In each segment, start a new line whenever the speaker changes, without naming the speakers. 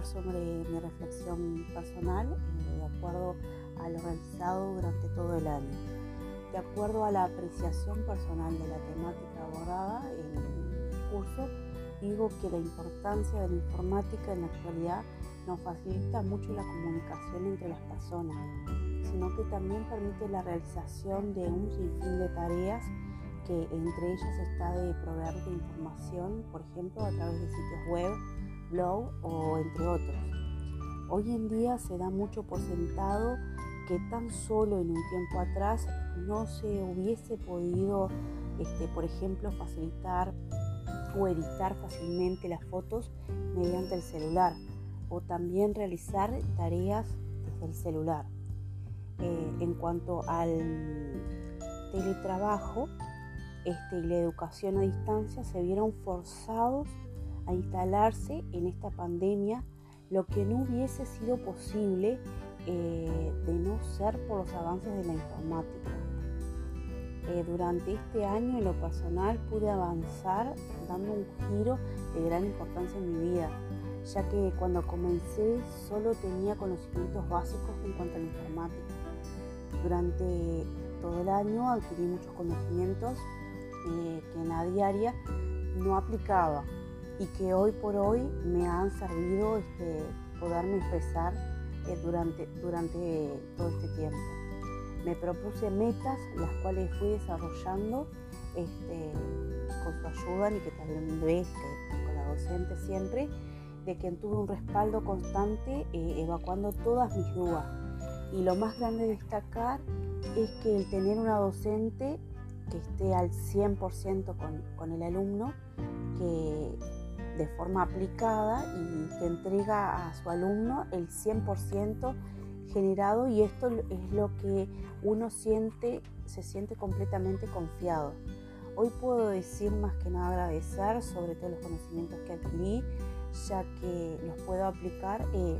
hablar sobre mi reflexión personal eh, de acuerdo a lo realizado durante todo el año. De acuerdo a la apreciación personal de la temática abordada en el curso, digo que la importancia de la informática en la actualidad nos facilita mucho la comunicación entre las personas, sino que también permite la realización de un sinfín de tareas entre ellas está de proveer de información, por ejemplo, a través de sitios web, blog o entre otros. Hoy en día se da mucho por sentado que tan solo en un tiempo atrás no se hubiese podido, este, por ejemplo, facilitar o editar fácilmente las fotos mediante el celular o también realizar tareas desde el celular. Eh, en cuanto al teletrabajo este, y la educación a distancia, se vieron forzados a instalarse en esta pandemia, lo que no hubiese sido posible eh, de no ser por los avances de la informática. Eh, durante este año en lo personal pude avanzar dando un giro de gran importancia en mi vida, ya que cuando comencé solo tenía conocimientos básicos en cuanto a la informática. Durante todo el año adquirí muchos conocimientos que en la diaria no aplicaba y que hoy por hoy me han servido este, poderme expresar eh, durante, durante todo este tiempo. Me propuse metas, las cuales fui desarrollando este, con su ayuda y que también ves que con la docente siempre, de quien tuve un respaldo constante eh, evacuando todas mis dudas. Y lo más grande de destacar es que el tener una docente que esté al 100% con, con el alumno, que de forma aplicada y que entrega a su alumno el 100% generado y esto es lo que uno siente, se siente completamente confiado. Hoy puedo decir más que nada agradecer sobre todos los conocimientos que adquirí, ya que los puedo aplicar eh,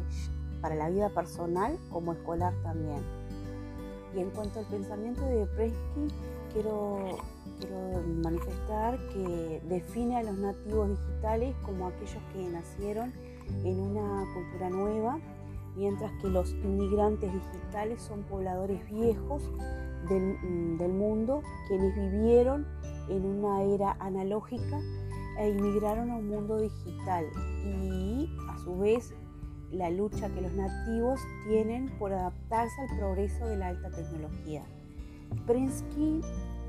para la vida personal como escolar también. Y en cuanto al pensamiento de Presky, quiero manifestar que define a los nativos digitales como aquellos que nacieron en una cultura nueva, mientras que los inmigrantes digitales son pobladores viejos del, mm, mundo, quienes vivieron en una era analógica e inmigraron a un mundo digital y a su vez la lucha que los nativos tienen por adaptarse al progreso de la alta tecnología. Prinsky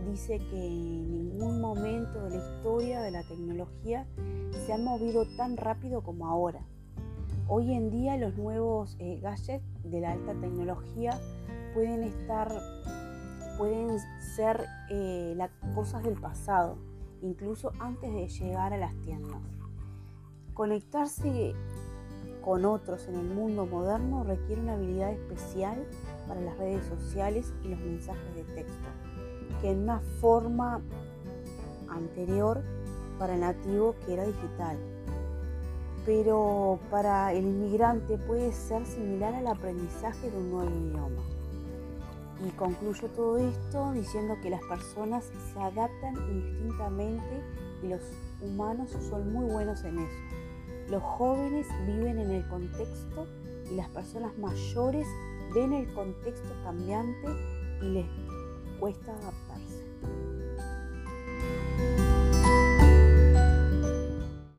dice que en ningún momento de la historia de la tecnología se han movido tan rápido como ahora. Hoy en día los nuevos eh, gadgets de la alta tecnología pueden estar, pueden ser eh, las cosas del pasado, incluso antes de llegar a las tiendas. Conectarse con otros en el mundo moderno requiere una habilidad especial para las redes sociales y los mensajes de texto que en una forma anterior para el nativo que era digital. Pero para el inmigrante puede ser similar al aprendizaje de un nuevo idioma. Y concluyo todo esto diciendo que las personas se adaptan indistintamente y los humanos son muy buenos en eso. Los jóvenes viven en el contexto y las personas mayores ven el contexto cambiante y les cuesta adaptarse.